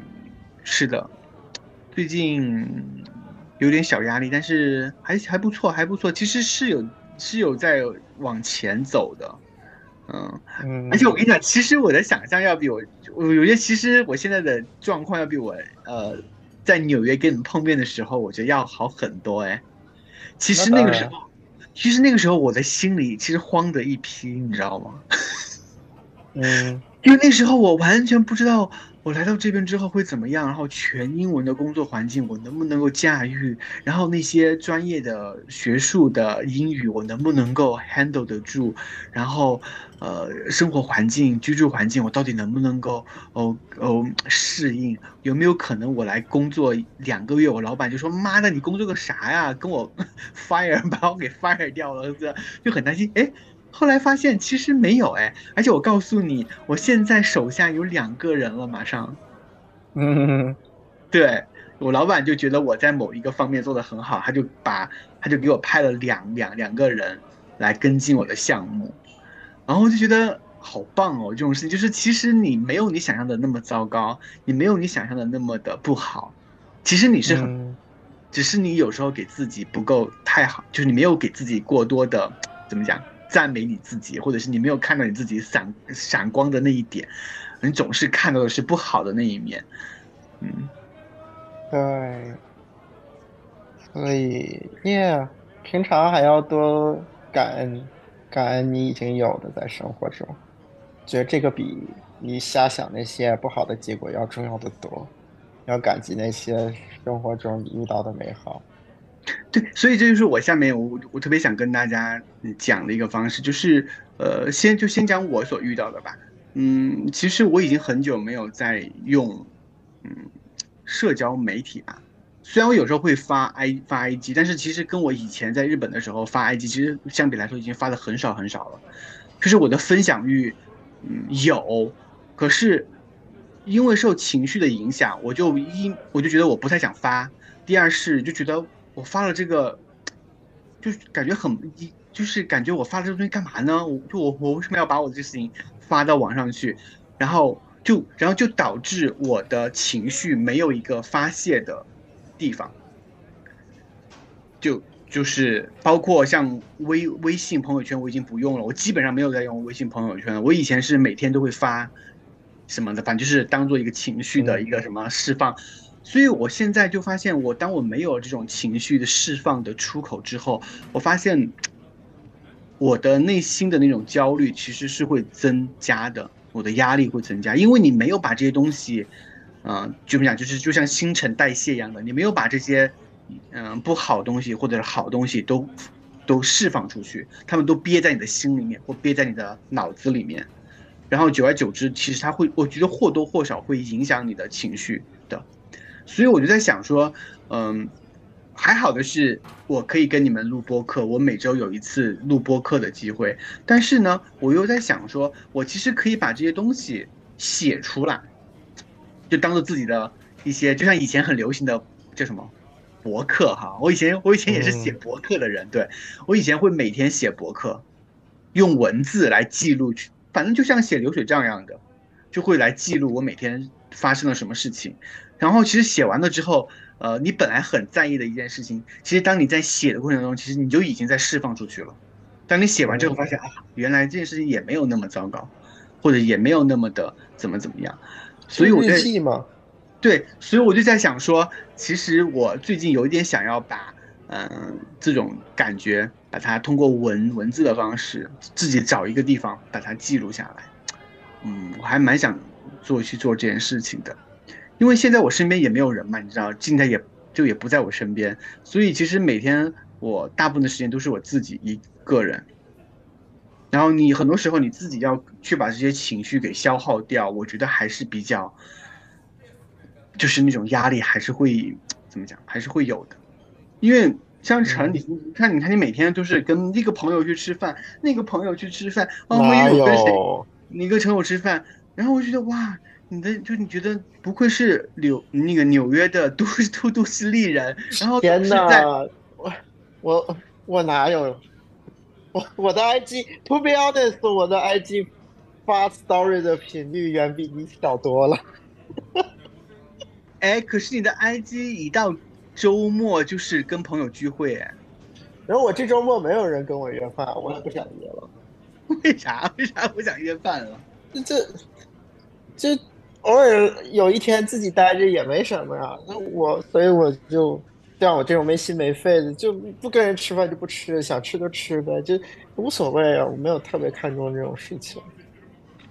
是的，最近有点小压力，但是还还不错，还不错。其实是有是有在往前走的，嗯，嗯，而且我跟你讲，其实我的想象要比我，我有些其实我现在的状况要比我呃在纽约跟你们碰面的时候，我觉得要好很多哎。其实那个时候，其实那个时候我的心里其实慌的一批，你知道吗？嗯 因为那时候我完全不知道我来到这边之后会怎么样，然后全英文的工作环境我能不能够驾驭，然后那些专业的学术的英语我能不能够 handle 得住，然后呃生活环境、居住环境我到底能不能够哦哦适应，有没有可能我来工作两个月，我老板就说妈的你工作个啥呀，跟我 fire 把我给 fire 掉了，这就很担心哎。后来发现其实没有哎，而且我告诉你，我现在手下有两个人了，马上。嗯对我老板就觉得我在某一个方面做得很好，他就把他就给我派了两两两个人来跟进我的项目，然后我就觉得好棒哦，这种事情就是其实你没有你想象的那么糟糕，你没有你想象的那么的不好，其实你是很，嗯只是你有时候给自己不够太好，就是你没有给自己过多的怎么讲。赞美你自己，或者是你没有看到你自己闪闪光的那一点，你总是看到的是不好的那一面，嗯，对，所以，yeah，平常还要多感恩，感恩你已经有的在生活中，觉得这个比你瞎想那些不好的结果要重要的多，要感激那些生活中你遇到的美好。对，所以这就是我下面我我特别想跟大家讲的一个方式，就是呃，先就先讲我所遇到的吧。嗯，其实我已经很久没有在用嗯社交媒体吧。虽然我有时候会发 i 发 IG，但是其实跟我以前在日本的时候发 IG，其实相比来说已经发的很少很少了。就是我的分享欲嗯有，可是因为受情绪的影响，我就一我就觉得我不太想发。第二是就觉得。我发了这个，就是感觉很，就是感觉我发了这个东西干嘛呢？我就我我为什么要把我这事情发到网上去？然后就然后就导致我的情绪没有一个发泄的地方，就就是包括像微微信朋友圈我已经不用了，我基本上没有在用微信朋友圈了。我以前是每天都会发什么的，反正就是当做一个情绪的一个什么释放。所以我现在就发现，我当我没有这种情绪的释放的出口之后，我发现我的内心的那种焦虑其实是会增加的，我的压力会增加，因为你没有把这些东西，嗯、呃，怎么讲，就是就像新陈代谢一样的，你没有把这些，嗯、不好东西或者是好东西都都释放出去，他们都憋在你的心里面或憋在你的脑子里面，然后久而久之，其实它会，我觉得或多或少会影响你的情绪的。所以我就在想说，嗯，还好的是，我可以跟你们录播课，我每周有一次录播课的机会。但是呢，我又在想说，我其实可以把这些东西写出来，就当做自己的一些，就像以前很流行的叫什么博客哈。我以前我以前也是写博客的人，对我以前会每天写博客，用文字来记录，反正就像写流水账一样的，就会来记录我每天发生了什么事情。然后其实写完了之后。呃，你本来很在意的一件事情，其实当你在写的过程中，其实你就已经在释放出去了。当你写完之后，发现啊，原来这件事情也没有那么糟糕，或者也没有那么的怎么怎么样。所以我在嘛，对，所以我就在想说，其实我最近有一点想要把，嗯，这种感觉，把它通过文文字的方式，自己找一个地方把它记录下来。嗯，我还蛮想做去做这件事情的。因为现在我身边也没有人嘛，你知道，静态也就也不在我身边，所以其实每天我大部分的时间都是我自己一个人。然后你很多时候你自己要去把这些情绪给消耗掉，我觉得还是比较，就是那种压力还是会怎么讲，还是会有的。因为像陈，你你看，你看你每天都是跟一个朋友去吃饭，那个朋友去吃饭，哦，没有跟谁，你跟陈友吃饭，然后我觉得哇。你的就你觉得不愧是纽那个纽约的都都都市丽人，然后天呐，我我我哪有我我的 IG，to be honest，我的 IG 发 story 的频率远比你小多了。哎，可是你的 IG 一到周末就是跟朋友聚会哎，然后我这周末没有人跟我约饭，我也不想约了。为啥？为啥不想约饭了？这这。偶尔有一天自己待着也没什么呀，那我所以我就像我这种没心没肺的，就不跟人吃饭就不吃，想吃就吃呗，就无所谓啊，我没有特别看重这种事情。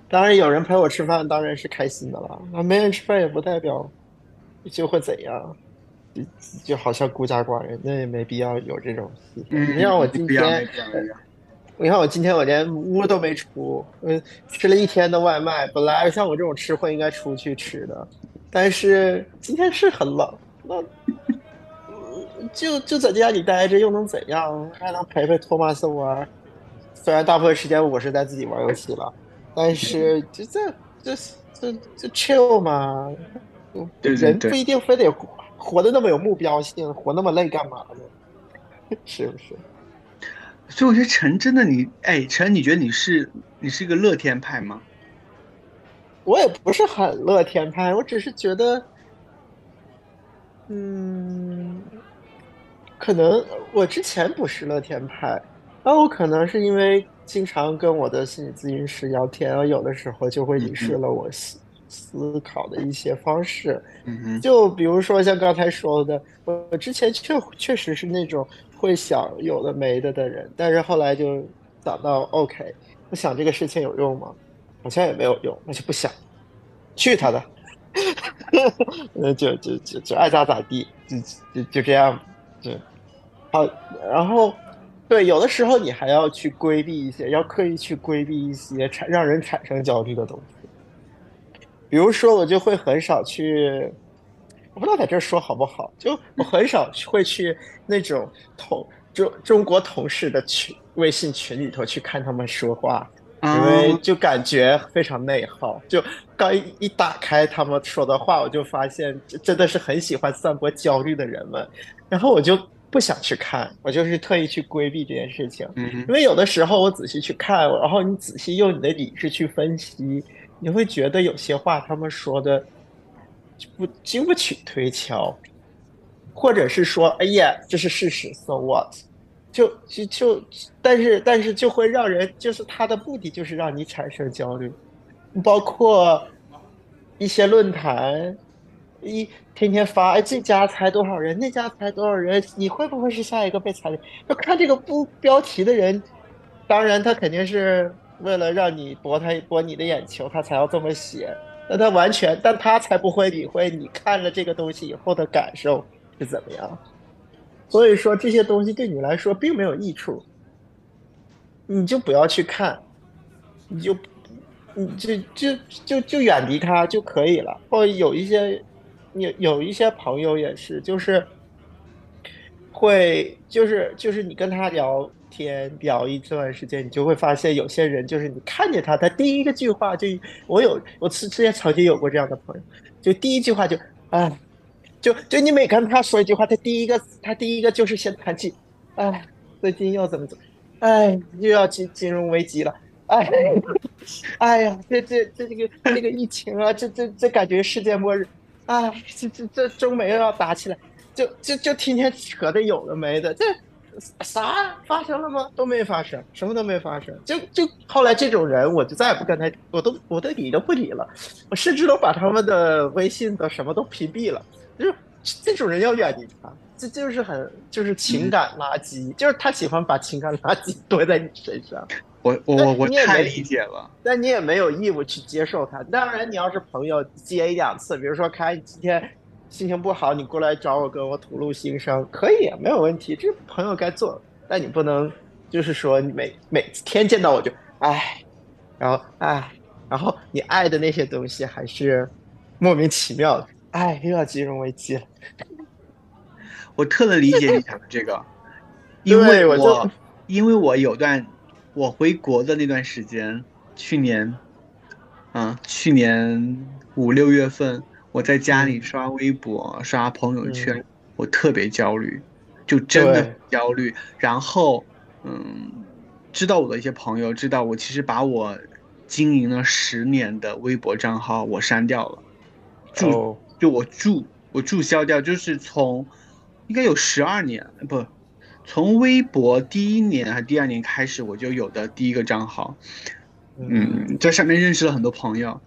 当然有人陪我吃饭当然是开心的了，那没人吃饭也不代表就会怎样，就就好像孤家寡人，那也没必要有这种思想。你让我今天。你看我今天我连屋都没出，嗯，吃了一天的外卖。本来像我这种吃货应该出去吃的，但是今天是很冷，那就就在家里待着又能怎样？还能陪陪托马斯玩。虽然大部分时间我是在自己玩游戏了，但是就这这这这 chill 嘛，人不一定非得活活的那么有目标性，活那么累干嘛呢？是不是？所以我觉得陈真的你，哎，陈，你觉得你是你是一个乐天派吗？我也不是很乐天派，我只是觉得，嗯，可能我之前不是乐天派，那我可能是因为经常跟我的心理咨询师聊天，有的时候就会遗失了我思思考的一些方式。嗯就比如说像刚才说的，我之前确确实是那种。会想有的没的的人，但是后来就想到，OK，我想这个事情有用吗？好像也没有用，那就不想，去他的，那就就就就爱咋咋地，就就就这样，就好。然后，对，有的时候你还要去规避一些，要刻意去规避一些产让人产生焦虑的东西。比如说，我就会很少去。我不知道在这说好不好，就我很少会去那种同中中国同事的群微信群里头去看他们说话，因为就感觉非常内耗。就刚一一打开他们说的话，我就发现真的是很喜欢散播焦虑的人们，然后我就不想去看，我就是特意去规避这件事情。因为有的时候我仔细去看，然后你仔细用你的理智去分析，你会觉得有些话他们说的。不经不起推敲，或者是说，哎呀，这是事实，so what？就就就，但是但是就会让人，就是他的目的就是让你产生焦虑，包括一些论坛，一天天发，哎，这家裁多少人，那家裁多少人，你会不会是下一个被裁的？就看这个不标题的人，当然他肯定是为了让你博他博你的眼球，他才要这么写。那他完全，但他才不会理会你看了这个东西以后的感受是怎么样。所以说这些东西对你来说并没有益处，你就不要去看，你就你就就就就远离他就可以了。或有一些有有一些朋友也是，就是会就是就是你跟他聊天聊一段时间，你就会发现有些人就是你看见他，他第一个句话就我有我之之前曾经有过这样的朋友，就第一句话就哎，就就你每跟他说一句话，他第一个他第一个就是先叹气，哎，最近又怎么怎么，哎，又要进金融危机了，哎，哎呀，这这这这个这个疫情啊，这这这感觉世界末日，哎，这这这中美又要打起来。就就就天天扯的有的没的，这啥发生了吗？都没发生，什么都没发生。就就后来这种人，我就再也不跟他，我都我都理都不理了，我甚至都把他们的微信的什么都屏蔽了。就是这种人要远离他，这就是很就是情感垃圾，就是他喜欢把情感垃圾堆在你身上。我我我太理解了，但你也没有义务去接受他。当然，你要是朋友接一两次，比如说开今天。心情不好，你过来找我，跟我吐露心声，可以，没有问题，这是朋友该做。但你不能，就是说你每每天见到我就唉，然后唉，然后你爱的那些东西还是莫名其妙的，唉，又要金融危机了。我特能理解你讲的这个，因为我因为我有段我回国的那段时间，去年，嗯，去年五六月份。我在家里刷微博、刷朋友圈，我特别焦虑，就真的焦虑。然后，嗯，知道我的一些朋友知道我其实把我经营了十年的微博账号我删掉了，注就我注我注销掉，就是从应该有十二年不，从微博第一年还第二年开始我就有的第一个账号，嗯，在上面认识了很多朋友，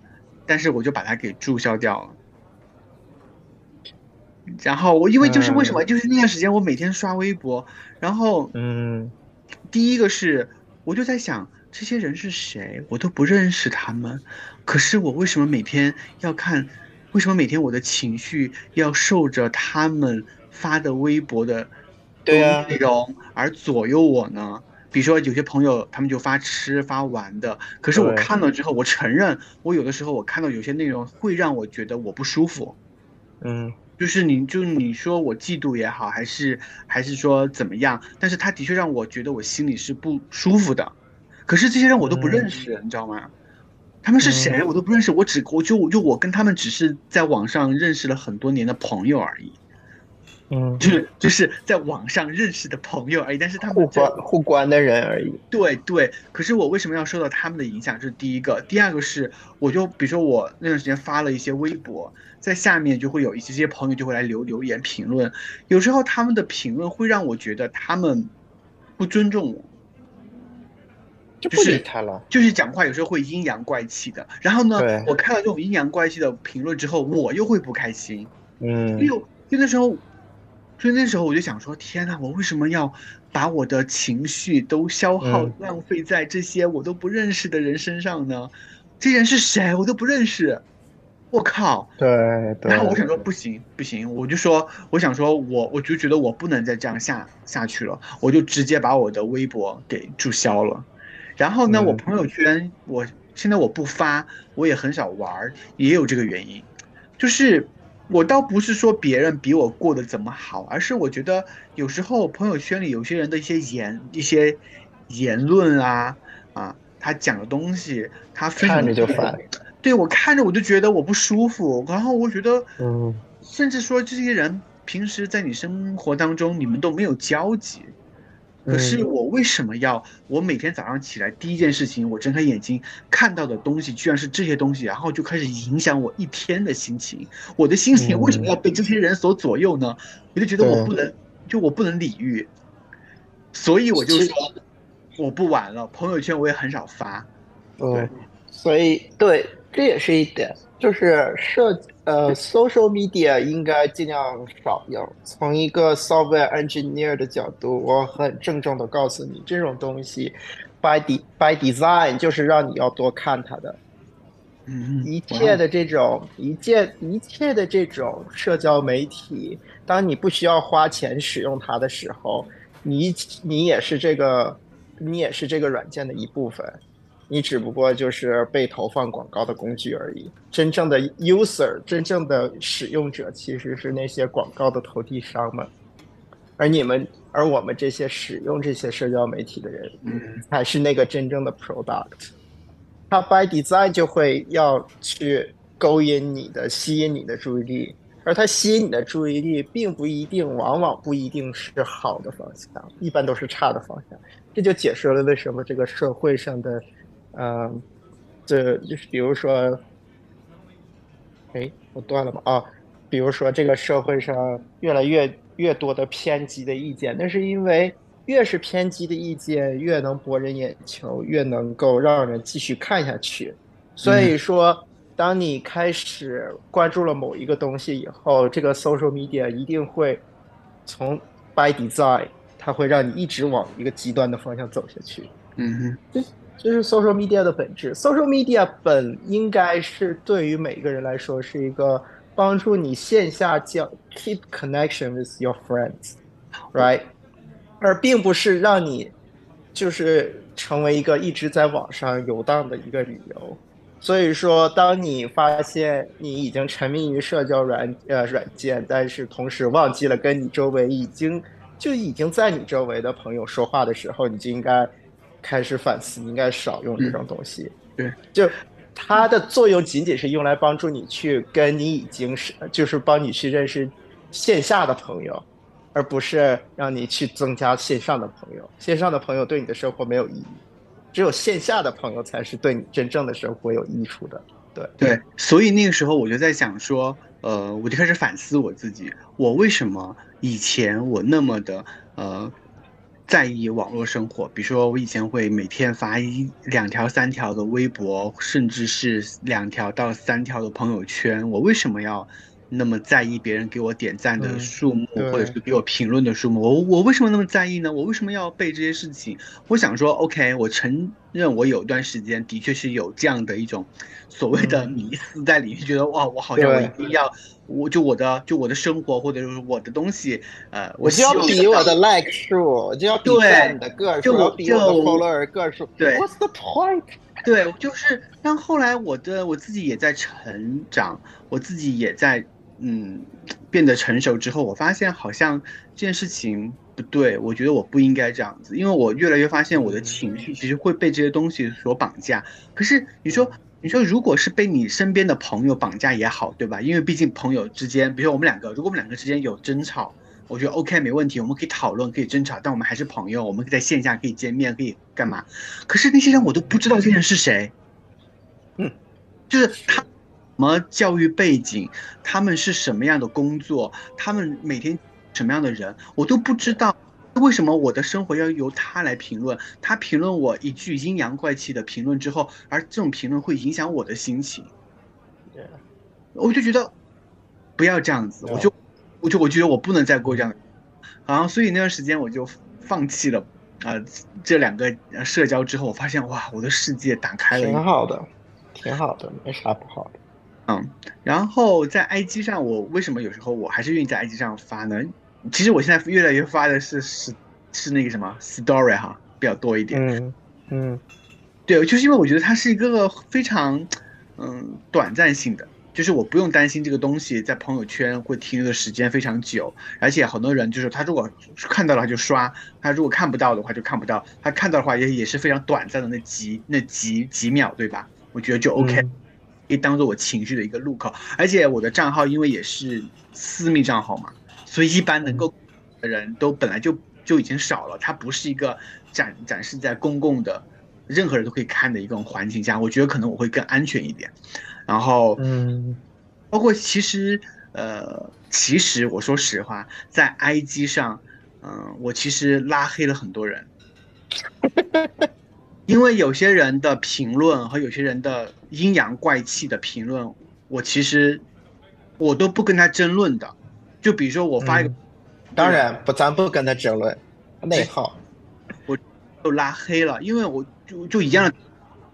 但是我就把它给注销掉了。然后我因为就是为什么就是那段时间我每天刷微博，然后嗯，第一个是我就在想这些人是谁，我都不认识他们，可是我为什么每天要看？为什么每天我的情绪要受着他们发的微博的内容而左右我呢？比如说有些朋友他们就发吃发玩的，可是我看了之后，我承认我有的时候我看到有些内容会让我觉得我不舒服，嗯。就是你，就你说我嫉妒也好，还是还是说怎么样？但是他的确让我觉得我心里是不舒服的。可是这些人我都不认识，你知道吗？他们是谁我都不认识，我只我就就我跟他们只是在网上认识了很多年的朋友而已。嗯，就是就是在网上认识的朋友而已，但是他们互关互关的人而已。对对，可是我为什么要受到他们的影响？这是第一个。第二个是，我就比如说我那段时间发了一些微博，在下面就会有一些些朋友就会来留留言评论，有时候他们的评论会让我觉得他们不尊重我，就不理他了，就是讲话有时候会阴阳怪气的。然后呢，我看到这种阴阳怪气的评论之后，我又会不开心。嗯，因为因为那时候。所以那时候我就想说，天呐，我为什么要把我的情绪都消耗浪费在这些我都不认识的人身上呢？这人是谁？我都不认识。我靠！对对。然后我想说，不行不行，我就说，我想说，我我就觉得我不能再这样下下去了，我就直接把我的微博给注销了。然后呢，我朋友圈，我现在我不发，我也很少玩，也有这个原因，就是。我倒不是说别人比我过得怎么好，而是我觉得有时候朋友圈里有些人的一些言、一些言论啊啊，他讲的东西，他看着就烦。对我看着我就觉得我不舒服，然后我觉得，嗯，甚至说这些人平时在你生活当中你们都没有交集。可是我为什么要我每天早上起来第一件事情，我睁开眼睛看到的东西居然是这些东西，然后就开始影响我一天的心情。我的心情为什么要被这些人所左右呢？我就觉得我不能，就我不能理喻，所以我就说我不玩了。朋友圈我也很少发。对，所以对，这也是一点，就是社。呃，social media 应该尽量少用。从一个 software engineer 的角度，我很郑重的告诉你，这种东西 by de by design 就是让你要多看它的。嗯一切的这种一切一切的这种社交媒体，当你不需要花钱使用它的时候，你你也是这个你也是这个软件的一部分。你只不过就是被投放广告的工具而已。真正的 user，真正的使用者其实是那些广告的投递商们。而你们，而我们这些使用这些社交媒体的人，嗯才是那个真正的 product。它 by design 就会要去勾引你的、吸引你的注意力，而它吸引你的注意力，并不一定，往往不一定是好的方向，一般都是差的方向。这就解释了为什么这个社会上的，嗯、这就是比如说，哎，我断了吗？啊，比如说这个社会上越来越越多的偏激的意见，那是因为越是偏激的意见，越能博人眼球，越能够让人继续看下去。所以说，当你开始关注了某一个东西以后，这个 social media 一定会从 by design，它会让你一直往一个极端的方向走下去。嗯哼，这是 social media 的本质。social media 本应该是对于每一个人来说是一个帮助你线下交 keep connection with your friends，right？而并不是让你就是成为一个一直在网上游荡的一个理由。所以说，当你发现你已经沉迷于社交软呃软件，但是同时忘记了跟你周围已经就已经在你周围的朋友说话的时候，你就应该开始反思，你应该少用这种东西。对，就它的作用仅仅是用来帮助你去跟你已经是就是帮你去认识线下的朋友，而不是让你去增加线上的朋友。线上的朋友对你的生活没有意义。只有线下的朋友才是对你真正的生活有益处的。对对，所以那个时候我就在想说，呃，我就开始反思我自己，我为什么以前我那么的呃在意网络生活？比如说我以前会每天发一两条、三条的微博，甚至是两条到三条的朋友圈，我为什么要？那么在意别人给我点赞的数目，嗯、或者是给我评论的数目，我我为什么那么在意呢？我为什么要背这些事情？我想说，OK，我承认我有段时间的确是有这样的一种所谓的迷思在里面，觉得哇，我好像我一定要，我就我的就我的生活或者是我的东西，呃，我就要比我的 like 数，我就要比赞的个数，要比我的 follower 个数。对，What's the point？对，就是，但后来我的我自己也在成长，我自己也在。嗯，变得成熟之后，我发现好像这件事情不对，我觉得我不应该这样子，因为我越来越发现我的情绪其实会被这些东西所绑架。可是你说，你说如果是被你身边的朋友绑架也好，对吧？因为毕竟朋友之间，比如说我们两个，如果我们两个之间有争吵，我觉得 OK 没问题，我们可以讨论，可以争吵，但我们还是朋友，我们可以在线下可以见面，可以干嘛？可是那些人我都不知道这些人是谁，嗯，就是他。什么教育背景，他们是什么样的工作，他们每天什么样的人，我都不知道。为什么我的生活要由他来评论？他评论我一句阴阳怪气的评论之后，而这种评论会影响我的心情。对，我就觉得不要这样子，我就我就我觉得我不能再过这样。然后，所以那段时间我就放弃了啊、呃、这两个社交之后，我发现哇，我的世界打开了。挺好的，挺好的，没啥不好的。嗯，然后在 IG 上，我为什么有时候我还是愿意在 IG 上发呢？其实我现在越来越发的是是是那个什么 story 哈，比较多一点。嗯嗯，对，就是因为我觉得它是一个非常嗯短暂性的，就是我不用担心这个东西在朋友圈会停留的时间非常久，而且很多人就是他如果看到了就刷，他如果看不到的话就看不到，他看到的话也也是非常短暂的那几那几几秒，对吧？我觉得就 OK。嗯可以当做我情绪的一个入口，而且我的账号因为也是私密账号嘛，所以一般能够的人都本来就就已经少了，它不是一个展展示在公共的任何人都可以看的一种环境下，我觉得可能我会更安全一点。然后，嗯，包括其实呃，其实我说实话，在 IG 上，嗯、我其实拉黑了很多人。因为有些人的评论和有些人的阴阳怪气的评论，我其实我都不跟他争论的。就比如说我发一个，嗯当然不，咱不跟他争论，内耗。我就拉黑了，因为我就就一样的，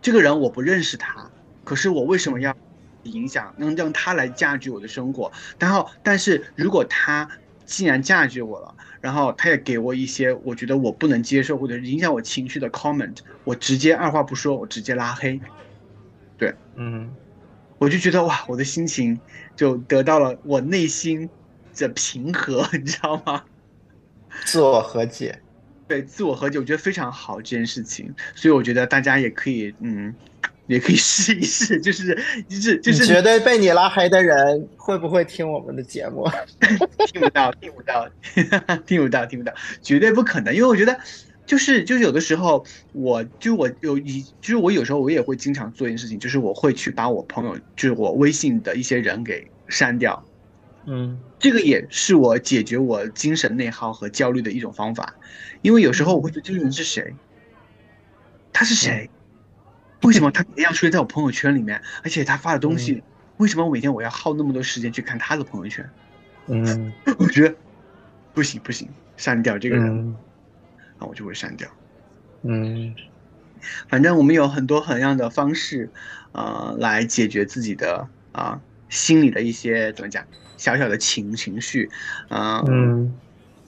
这个人我不认识他，可是我为什么要影响，能让他来驾驭我的生活？然后，但是如果他既然驾驭我了，然后他也给我一些我觉得我不能接受或者影响我情绪的 comment，我直接二话不说，我直接拉黑。对，嗯，我就觉得哇，我的心情就得到了我内心的平和，你知道吗？自我和解。对，自我和解，我觉得非常好这件事情，所以我觉得大家也可以，嗯，也可以试一试，就是就是就是，觉得被你拉黑的人会不会听我们的节目？听不到，听不到，听不到，听不到，绝对不可能，因为我觉得，就是就是有的时候，我就我有一，就是我有时候我也会经常做一件事情，就是我会去把我朋友，就是我微信的一些人给删掉。嗯，这个也是我解决我精神内耗和焦虑的一种方法，因为有时候我会觉得这个人是谁，他是谁，为什么他要出现在我朋友圈里面，而且他发的东西，为什么我每天我要耗那么多时间去看他的朋友圈？嗯，我觉得不行不行，删掉这个人，那我就会删掉。嗯，反正我们有很多很样的方式，呃，来解决自己的啊心里的一些怎么讲？小小的情情绪，嗯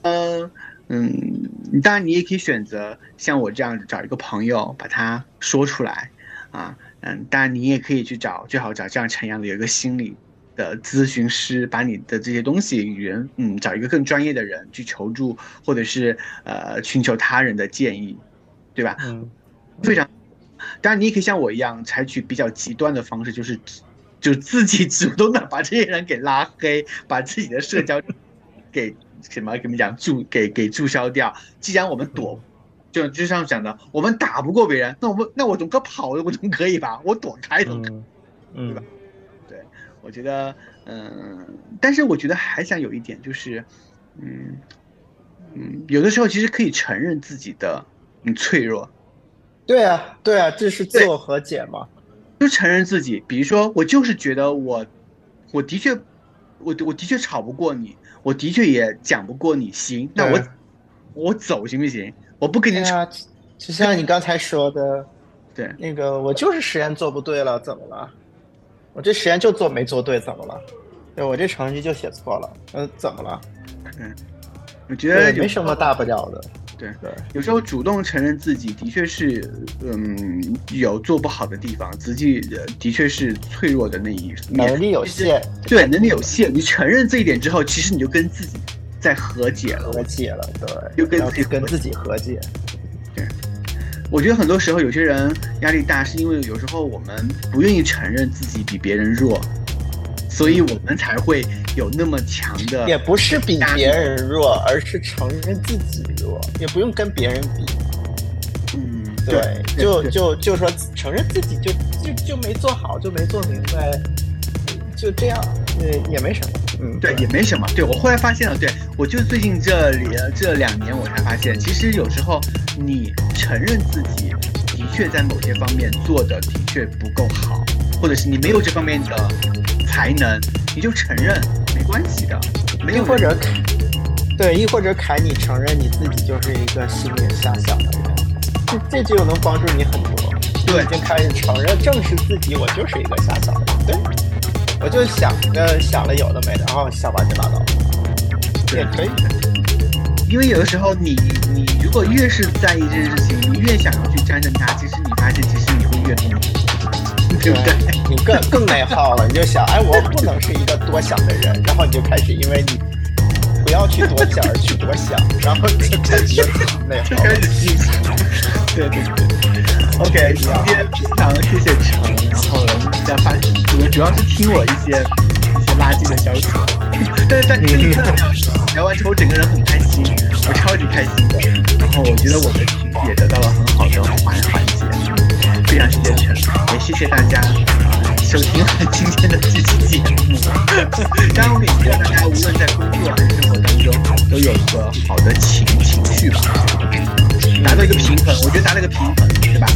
嗯嗯，当然你也可以选择像我这样找一个朋友把它说出来，啊嗯，当然你也可以去找，最好找这样陈阳的有一个心理的咨询师，把你的这些东西与人，嗯，找一个更专业的人去求助，或者是呃寻求他人的建议，对吧？嗯，非常，当然你也可以像我一样采取比较极端的方式，就是。就自己主动的把这些人给拉黑，把自己的社交 给什么？跟你们讲注给给注销掉。既然我们躲，就就像讲的，我们打不过别人，那我们那我总可跑，我总可以吧？我躲开总可，对吧？对，我觉得，嗯，但是我觉得还想有一点就是，嗯嗯，有的时候其实可以承认自己的嗯脆弱。对啊，对啊，这是自我和解嘛。就承认自己，比如说我就是觉得我，我的确，我我的确吵不过你，我的确也讲不过你，行，那我我走行不行？我不跟你吵。就像你刚才说的，对，那个我就是实验做不对了，怎么了？我这实验就做没做对，怎么了？对我这程序就写错了，呃，怎么了？嗯，我觉得没什么大不了的。对对，有时候主动承认自己的确是，嗯，有做不好的地方，自己的确是脆弱的那一面，能力有限。对，能力有限。你承认这一点之后，其实你就跟自己在和解了，和解了，对，就跟自己跟自己和解。对，我觉得很多时候有些人压力大，是因为有时候我们不愿意承认自己比别人弱。所以我们才会有那么强的，也不是比别人弱，而是承认自己弱，也不用跟别人比。嗯，对，就就就说承认自己就就就没做好，就没做明白，就这样，也也没什么。嗯，对，也没什么。对我后来发现了，对我就最近这里这两年，我才发现，其实有时候你承认自己的确在某些方面做的的确不够好，或者是你没有这方面的。才能，你就承认没关系的，又或者凯，对，亦或者凯，你承认你自己就是一个心眼狭小的人，这这就能帮助你很多。对，已经开始承认，正视自己，我就是一个狭小的人。对，我就想着想了有的没的，然后想完就拉倒。也可以，因为有的时候你你如果越是在意这件事情，你越想要去战胜它，其实你发现其实你会越痛苦。对不对？你更更内耗了，你就想，哎，我不能是一个多想的人，然后你就开始因为你不要去多想而去多想，然后就开始内耗，开始。对对对。OK，今天非常谢谢陈，然后再发，主主要是听我一些一些垃圾的消息，但是在这一刻聊完之后，整个人很开心，我超级开心的，然后我觉得我的情绪也得到了很好的缓缓解。非常谢谢陈，也谢谢大家收听我们今天的这期节目。当然，我也希望大家无论在工作还是生活当中，都有一个好的情情绪吧，达到一个平衡。我觉得达到一个平衡，对吧？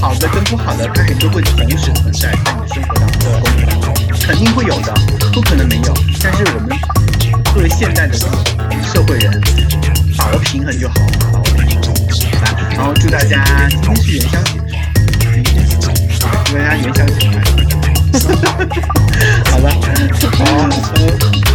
好的跟不好的，它肯定会同时存在在你的生活当中，肯定会有的，不可能没有。但是我们作为现代的社会人，把握平衡就好，把握平衡。来，然后祝大家今天是元宵节。祝大家元宵节快乐！好的，好，